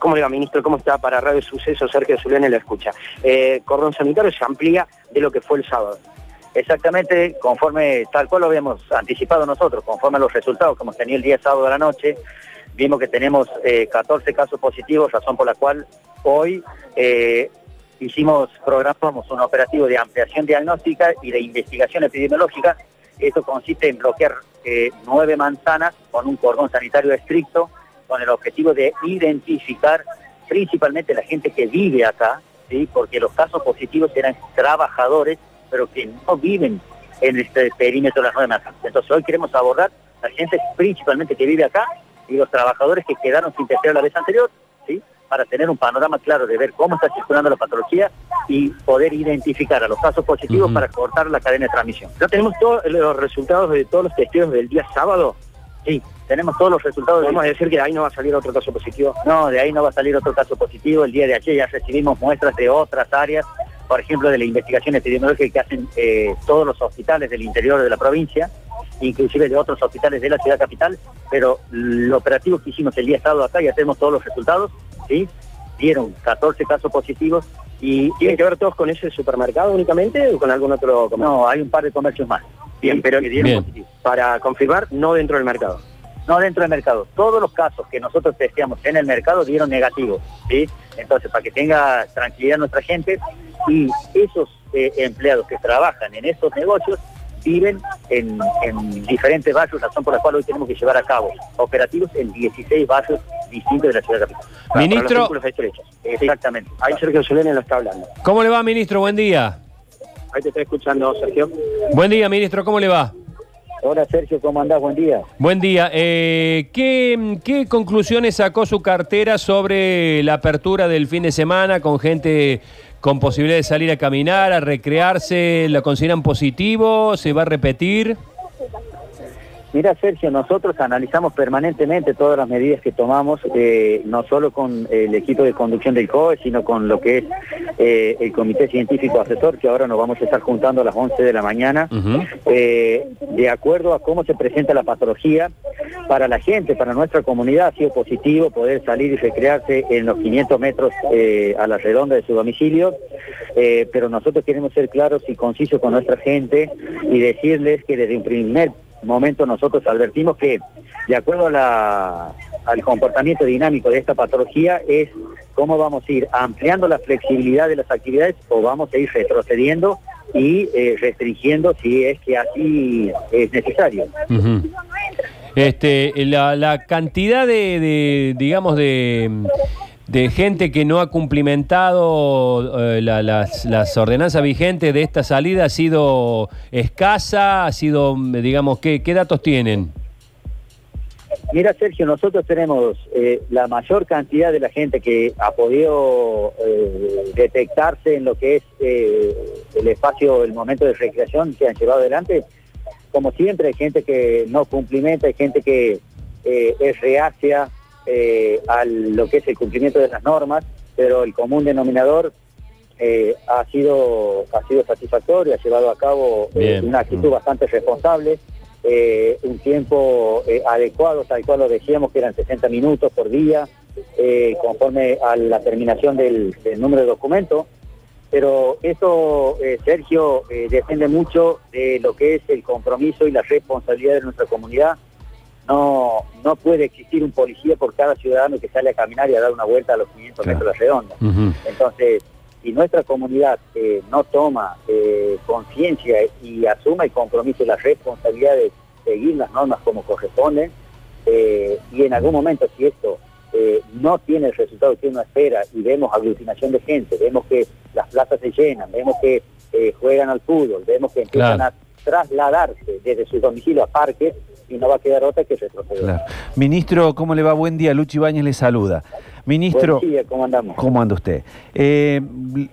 ¿Cómo le va, ministro? ¿Cómo está? Para Radio Suceso, Sergio Zuliani la escucha. Eh, cordón sanitario se amplía de lo que fue el sábado. Exactamente, conforme tal cual lo habíamos anticipado nosotros, conforme a los resultados que hemos tenido el día sábado de la noche, vimos que tenemos 14 casos positivos, razón por la cual hoy hicimos, programamos un operativo de ampliación diagnóstica y de investigación epidemiológica. Esto consiste en bloquear eh, nueve manzanas con un cordón sanitario estricto con el objetivo de identificar principalmente la gente que vive acá, ¿sí? porque los casos positivos eran trabajadores, pero que no viven en este perímetro de las manzanas. Entonces hoy queremos abordar la gente principalmente que vive acá y los trabajadores que quedaron sin testear la vez anterior, ¿sí? para tener un panorama claro de ver cómo está circulando la patología y poder identificar a los casos positivos para cortar la cadena de transmisión. ¿Ya tenemos todos los resultados de todos los testigos del día sábado? Sí, tenemos todos los resultados. Vamos a decir que de ahí no va a salir otro caso positivo. No, de ahí no va a salir otro caso positivo. El día de ayer ya recibimos muestras de otras áreas, por ejemplo, de la investigación epidemiológica que hacen eh, todos los hospitales del interior de la provincia, inclusive de otros hospitales de la ciudad capital, pero lo operativo que hicimos el día sábado acá, ya tenemos todos los resultados ¿sí? Dieron 14 casos positivos y... ¿Tienen que ver todos con ese supermercado únicamente o con algún otro comercio? No, hay un par de comercios más. Bien, pero dieron positivos. Para confirmar, no dentro del mercado. No dentro del mercado. Todos los casos que nosotros testeamos en el mercado dieron negativos, ¿sí? Entonces, para que tenga tranquilidad nuestra gente y esos eh, empleados que trabajan en estos negocios viven en, diferentes barrios, razón por la cual hoy tenemos que llevar a cabo operativos en 16 barrios distintos de la ciudad capital. Ministro. Exactamente. Ahí Sergio Solene lo está hablando. ¿Cómo le va, ministro? Buen día. Ahí te estoy escuchando, Sergio. Buen día, ministro. ¿Cómo le va? Hola Sergio, ¿cómo andás? Buen día. Buen día. Eh, ¿qué, ¿Qué conclusiones sacó su cartera sobre la apertura del fin de semana con gente con posibilidad de salir a caminar, a recrearse? ¿Lo consideran positivo? ¿Se va a repetir? Mira, Sergio, nosotros analizamos permanentemente todas las medidas que tomamos, eh, no solo con el equipo de conducción del COE, sino con lo que es eh, el Comité Científico Asesor, que ahora nos vamos a estar juntando a las 11 de la mañana, eh, de acuerdo a cómo se presenta la patología. Para la gente, para nuestra comunidad, ha sido positivo poder salir y recrearse en los 500 metros a la redonda de su domicilio, pero nosotros queremos ser claros y concisos con nuestra gente y decirles que desde un primer momento nosotros advertimos que de acuerdo al comportamiento dinámico de esta patología es cómo vamos a ir ampliando la flexibilidad de las actividades o vamos a ir retrocediendo y eh, restringiendo si es que así es necesario. Este, la, cantidad de digamos, de de gente que no ha cumplimentado eh, las, ordenanzas vigentes de esta salida ha sido escasa, ha sido, digamos, ¿qué, qué datos tienen? Mira, Sergio, nosotros tenemos eh, la mayor cantidad de la gente que ha podido eh, detectarse en lo que es el espacio, el momento de recreación que han llevado adelante. Como siempre, hay gente que no cumplimenta, hay gente que es reacia, eh, a lo que es el cumplimiento de las normas, pero el común denominador eh, ha sido ha sido satisfactorio, ha llevado a cabo eh, una actitud bastante responsable, un tiempo adecuado, tal cual lo decíamos, que eran 60 minutos por día, conforme a la terminación del, del número de documentos. Pero eso, Sergio, depende mucho de lo que es el compromiso y la responsabilidad de nuestra comunidad no, no puede existir un policía por cada ciudadano que sale a caminar y a dar una vuelta a los 500 metros de redonda. Entonces, si nuestra comunidad eh, no toma eh, conciencia y asuma el compromiso y la responsabilidad de seguir las normas como corresponden, eh, y en algún momento si esto no tiene el resultado que uno espera y vemos aglutinación de gente, vemos que las plazas se llenan, vemos que juegan al fútbol, vemos que empiezan a trasladarse desde su domicilio a parques, y no va a quedar otra que retroceder. Ministro, ¿cómo le va? Buen día, Luchi Bañez le saluda. Ministro, Buen día, ¿cómo andamos? ¿Cómo anda usted? Eh,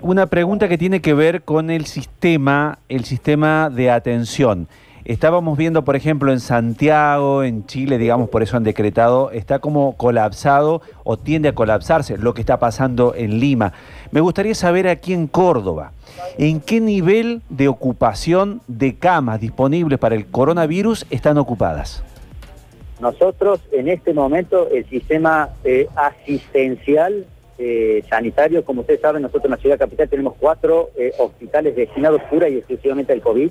una pregunta que tiene que ver con el sistema, el sistema de atención. Estábamos viendo, por ejemplo, en Santiago, en Chile, digamos, por eso han decretado, está como colapsado o tiende a colapsarse lo que está pasando en Lima. Me gustaría saber aquí en Córdoba, ¿en qué nivel de ocupación de camas disponibles para el coronavirus están ocupadas? nosotros en este momento el sistema eh, asistencial eh, sanitario, como ustedes saben, nosotros en la ciudad capital tenemos cuatro eh, hospitales destinados pura y exclusivamente al COVID.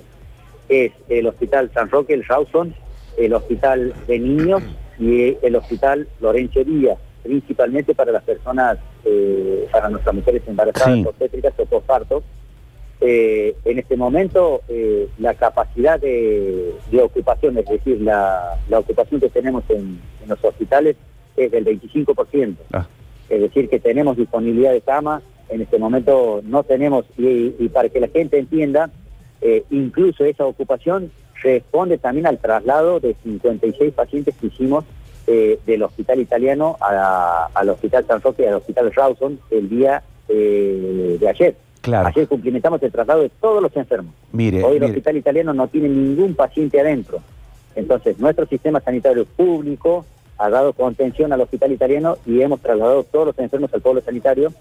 Es el Hospital San Roque, el Rawson, el Hospital de Niños y el Hospital Lorenzo Díaz, principalmente para las personas, eh, para nuestras mujeres embarazadas, Sí. obstétricas o postparto. Eh, en este momento eh, la capacidad de, de ocupación, es decir, la, la ocupación que tenemos en, en los hospitales es del 25%. Ah. Es decir, que tenemos disponibilidad de cama, en este momento no tenemos, y, y para que la gente entienda, eh, incluso esa ocupación responde también al traslado de 56 pacientes que hicimos eh, del hospital italiano a- al hospital San Roque y al hospital Rawson el día eh, de ayer. Claro. Ayer cumplimentamos el traslado de todos los enfermos. Mire, Hoy el mire. hospital italiano no tiene ningún paciente adentro. Entonces, nuestro sistema sanitario público ha dado contención al hospital italiano y hemos trasladado todos los enfermos al pueblo sanitario.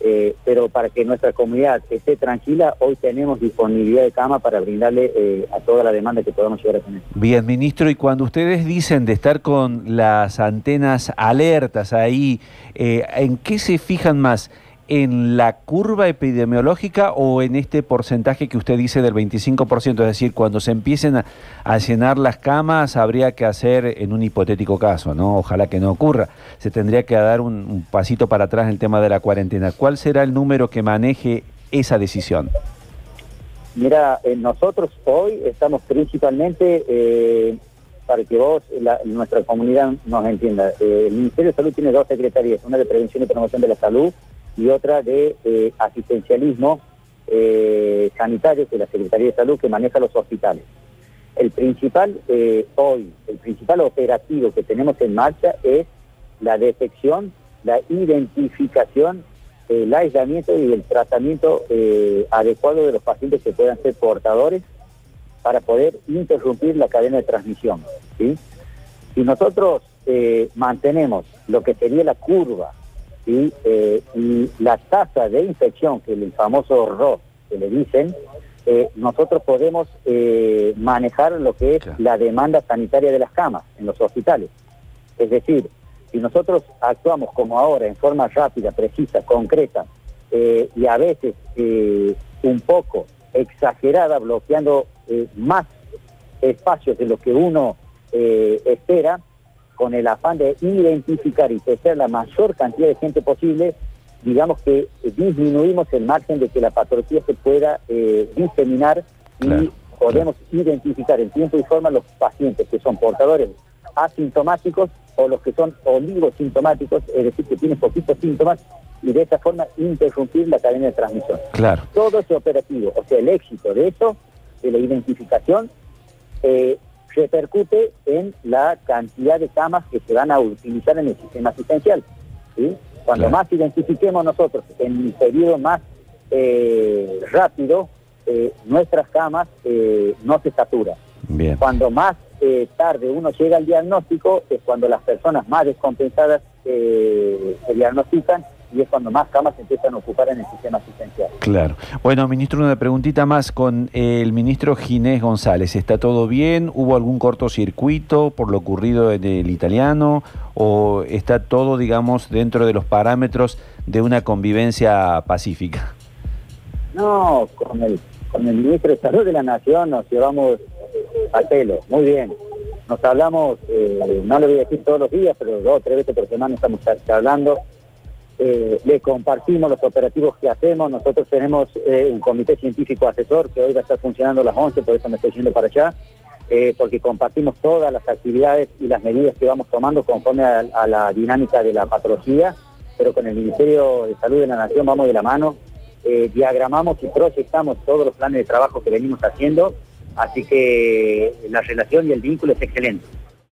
Eh, pero para que nuestra comunidad esté tranquila, hoy tenemos disponibilidad de cama para brindarle eh, a toda la demanda que podamos llegar a tener. Bien, ministro, y cuando ustedes dicen de estar con las antenas alertas ahí, eh, ¿en qué se fijan más? ¿En la curva epidemiológica o en este porcentaje que usted dice del 25%? Es decir, cuando se empiecen a, llenar las camas, habría que hacer, en un hipotético caso, ¿no? Ojalá que no ocurra, se tendría que dar un, un pasito para atrás en el tema de la cuarentena. ¿Cuál será el número que maneje esa decisión? Mira, eh, nosotros hoy estamos principalmente, eh, para que vos, la- nuestra comunidad nos entienda, eh, el Ministerio de Salud tiene dos secretarías, una de Prevención y Promoción de la Salud y otra de eh, Asistencialismo eh, Sanitario, que la Secretaría de Salud que maneja los hospitales. El principal eh, hoy, el principal operativo que tenemos en marcha es la detección, la identificación, el aislamiento y el tratamiento eh, adecuado de los pacientes que puedan ser portadores para poder interrumpir la cadena de transmisión. ¿sí? Si nosotros eh, mantenemos lo que sería la curva ¿sí? Eh, y la tasa de infección, que es el famoso RO que le dicen, eh, nosotros podemos eh, manejar lo que es Claro. la demanda sanitaria de las camas en los hospitales. Es decir, si nosotros actuamos como ahora, en forma rápida, precisa, concreta, y a veces un poco exagerada, bloqueando más espacios de lo que uno espera, con el afán de identificar y testear la mayor cantidad de gente posible, digamos que disminuimos el margen de que la patología se pueda eh, diseminar y Claro, podemos identificar en tiempo y forma los pacientes que son portadores asintomáticos o los que son oligosintomáticos, es decir, que tienen poquitos síntomas, y de esta forma interrumpir la cadena de transmisión. Claro. Todo ese operativo, o sea, el éxito de eso, de la identificación, eh, repercute en la cantidad de camas que se van a utilizar en el sistema asistencial. ¿sí? Cuando Claro. más identifiquemos nosotros en un periodo más eh, rápido, eh, nuestras camas eh, no se saturan. Bien. Cuando más eh, tarde uno llega al diagnóstico es cuando las personas más descompensadas eh, se diagnostican y es cuando más camas se empiezan a ocupar en el sistema asistencial. Claro. Bueno, ministro, una preguntita más con el ministro Ginés González. ¿Está todo bien? ¿Hubo algún cortocircuito por lo ocurrido en el italiano? ¿O está todo, digamos, dentro de los parámetros de una convivencia pacífica? No, con el, con el ministro de Salud de la Nación nos llevamos al pelo, muy bien. Nos hablamos, eh, no le voy a decir todos los días, pero dos o tres veces por semana estamos hablando. Eh, le compartimos los operativos que hacemos. Nosotros tenemos eh, un comité científico asesor que hoy va a estar funcionando a las 11, por eso me estoy yendo para allá, eh, porque compartimos todas las actividades y las medidas que vamos tomando conforme a, a la dinámica de la patología, pero con el Ministerio de Salud de la Nación vamos de la mano diagramamos y proyectamos todos los planes de trabajo que venimos haciendo, así que la relación y el vínculo es excelente.